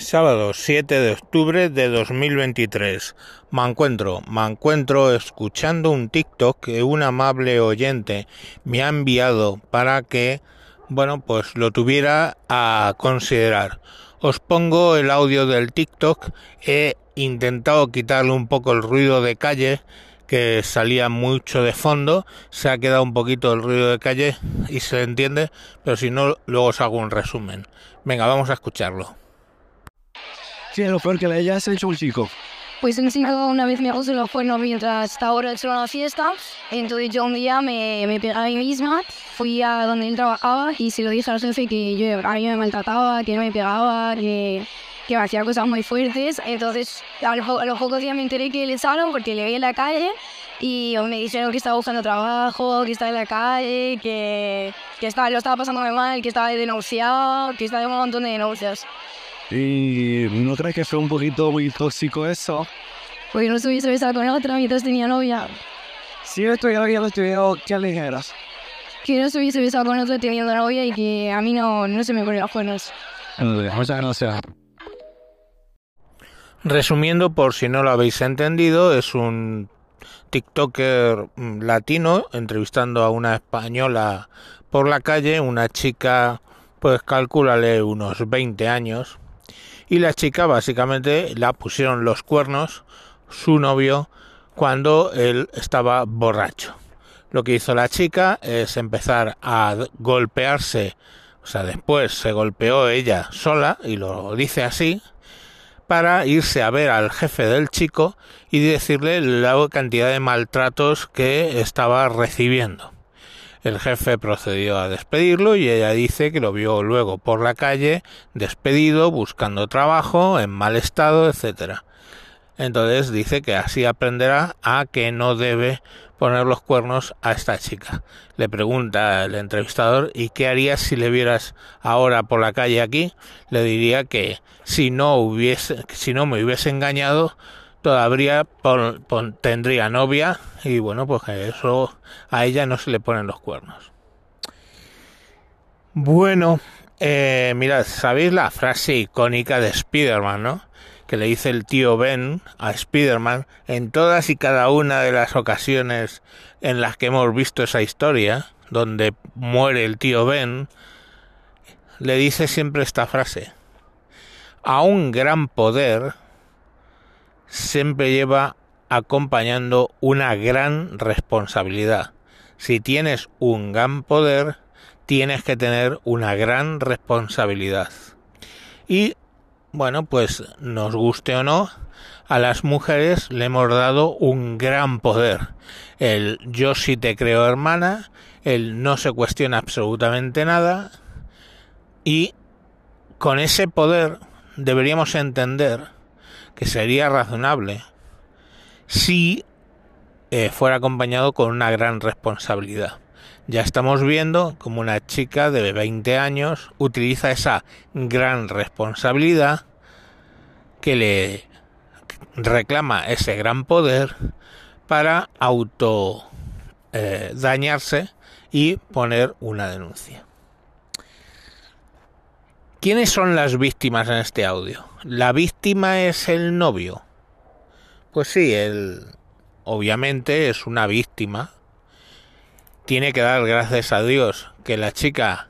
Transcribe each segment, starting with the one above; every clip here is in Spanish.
Sábado 7 de octubre de 2023. Me encuentro, me encuentro escuchando un TikTok que un amable oyente me ha enviado para que, bueno, pues lo tuviera a considerar. Os pongo el audio del TikTok. He intentado quitarle un poco el ruido de calle que salía mucho de fondo, se ha quedado un poquito el ruido de calle y se entiende, pero si no, luego os hago un resumen. Venga, vamos a escucharlo. Sí, lo peor que le hayas hecho un chico. Pues un chico una vez me puso los cuernos mientras estaba en una fiesta. Entonces yo un día me, me pegué a mí misma, fui a donde él trabajaba y se lo dije al jefe que yo, a mí me maltrataba, que no me pegaba, que, que me hacía cosas muy fuertes. Entonces a los, a los pocos días me enteré que le echaron porque le vi en la calle y me dijeron que estaba buscando trabajo, que estaba en la calle, que, que estaba, lo estaba pasando muy mal, que estaba denunciado, que estaba en un montón de denuncias. ¿Y no crees que fue un poquito muy tóxico eso? Porque no se hubiese besado con otra mientras tenía novia. Si yo estuviera bien, estuviera, ¿qué ligeras? Que no se hubiese besado con otra teniendo novia y que a mí no, no se me ponen los cuernos. Muchas gracias. Resumiendo, por si no lo habéis entendido, es un TikToker latino entrevistando a una española por la calle, una chica, pues calcúlale unos 20 años, y la chica básicamente la pusieron los cuernos su novio cuando él estaba borracho. Lo que hizo la chica es empezar a golpearse, o sea, después se golpeó ella sola, y lo dice así, para irse a ver al jefe del chico y decirle la cantidad de maltratos que estaba recibiendo. El jefe procedió a despedirlo y ella dice que lo vio luego por la calle, despedido, buscando trabajo, en mal estado, etcétera. Entonces dice que así aprenderá a que no debe poner los cuernos a esta chica. Le pregunta el entrevistador ¿y qué harías si le vieras ahora por la calle aquí? Le diría que si no hubiese, si no me hubiese engañado, todavía pon, pon, tendría novia y bueno, pues eso a ella no se le ponen los cuernos. Bueno, eh, mirad, ¿sabéis la frase icónica de Spider-Man, no? Que le dice el tío Ben a Spider-Man en todas y cada una de las ocasiones en las que hemos visto esa historia, donde muere el tío Ben, le dice siempre esta frase. A un gran poder siempre lleva acompañando una gran responsabilidad. Si tienes un gran poder, tienes que tener una gran responsabilidad. Y bueno, pues nos guste o no, a las mujeres le hemos dado un gran poder. El yo sí te creo hermana, el no se cuestiona absolutamente nada y con ese poder deberíamos entender que sería razonable si eh, fuera acompañado con una gran responsabilidad. Ya estamos viendo como una chica de 20 años utiliza esa gran responsabilidad que le reclama ese gran poder para auto eh, dañarse y poner una denuncia. ¿Quiénes son las víctimas en este audio? ¿La víctima es el novio? Pues sí, él obviamente es una víctima. Tiene que dar gracias a Dios que la chica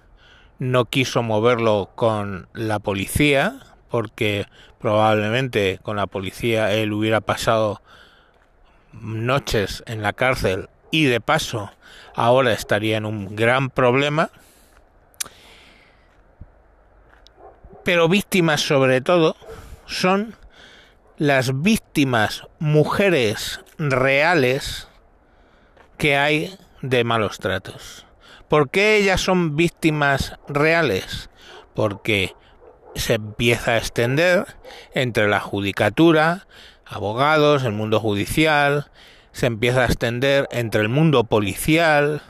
no quiso moverlo con la policía, porque probablemente con la policía él hubiera pasado noches en la cárcel y de paso ahora estaría en un gran problema. Pero víctimas sobre todo son las víctimas mujeres reales que hay de malos tratos. ¿Por qué ellas son víctimas reales? Porque se empieza a extender entre la judicatura, abogados, el mundo judicial, se empieza a extender entre el mundo policial,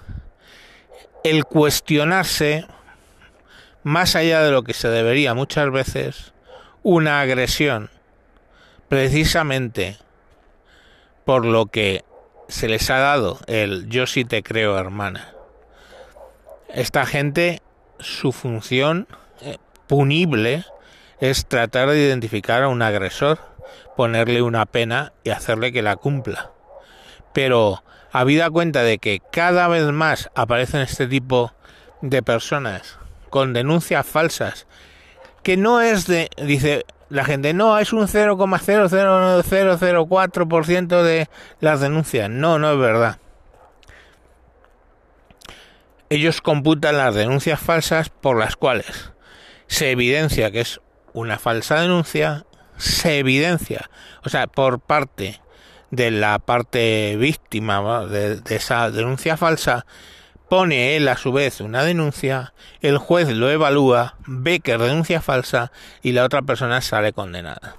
el cuestionarse, más allá de lo que se debería muchas veces, una agresión, precisamente por lo que se les ha dado el yo sí te creo hermana. Esta gente, su función punible es tratar de identificar a un agresor, ponerle una pena y hacerle que la cumpla. Pero habida cuenta de que cada vez más aparecen este tipo de personas con denuncias falsas, que no es de, dice la gente, no, es un 0,00004% de las denuncias. No, no es verdad. Ellos computan las denuncias falsas por las cuales se evidencia que es una falsa denuncia, se evidencia, o sea, por parte de la parte víctima de, esa denuncia falsa, pone él a su vez una denuncia, el juez lo evalúa, ve que es denuncia falsa y la otra persona sale condenada.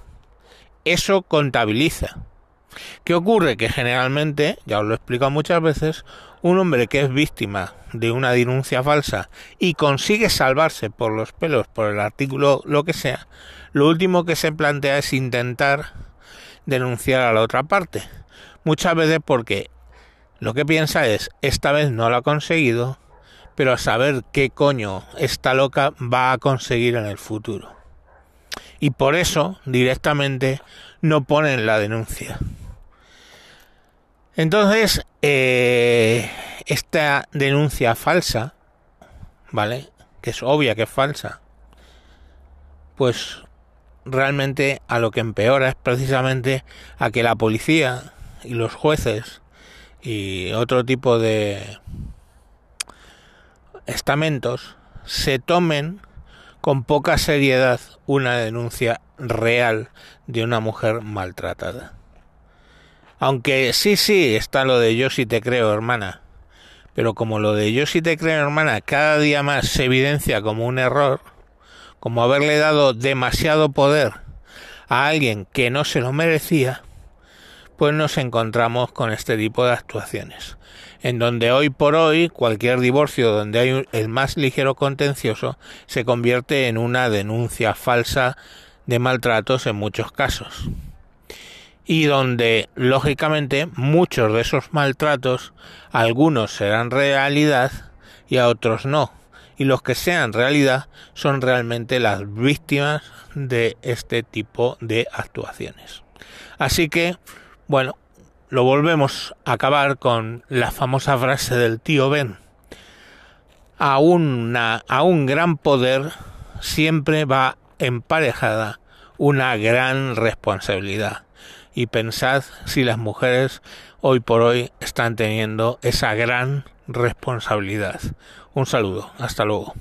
Eso contabiliza. ¿Qué ocurre? Que generalmente, ya os lo he explicado muchas veces, un hombre que es víctima de una denuncia falsa y consigue salvarse por los pelos, por el artículo, lo que sea, lo último que se plantea es intentar denunciar a la otra parte. Muchas veces porque lo que piensa es, esta vez no lo ha conseguido, pero a saber qué coño esta loca va a conseguir en el futuro. Y por eso directamente no ponen la denuncia. Entonces, eh, esta denuncia falsa, ¿vale? Que es obvia que es falsa, pues realmente a lo que empeora es precisamente a que la policía y los jueces y otro tipo de estamentos se tomen con poca seriedad una denuncia real de una mujer maltratada. Aunque sí, sí, está lo de yo sí te creo, hermana. Pero como lo de yo sí te creo, hermana, cada día más se evidencia como un error, como haberle dado demasiado poder a alguien que no se lo merecía, pues nos encontramos con este tipo de actuaciones, en donde hoy por hoy cualquier divorcio donde hay el más ligero contencioso se convierte en una denuncia falsa de maltratos en muchos casos. Y donde, lógicamente, muchos de esos maltratos, algunos serán realidad y a otros no, y los que sean realidad son realmente las víctimas de este tipo de actuaciones. Así que, bueno, lo volvemos a acabar con la famosa frase del tío Ben. A, una, a un gran poder siempre va emparejada una gran responsabilidad. Y pensad si las mujeres hoy por hoy están teniendo esa gran responsabilidad. Un saludo, hasta luego.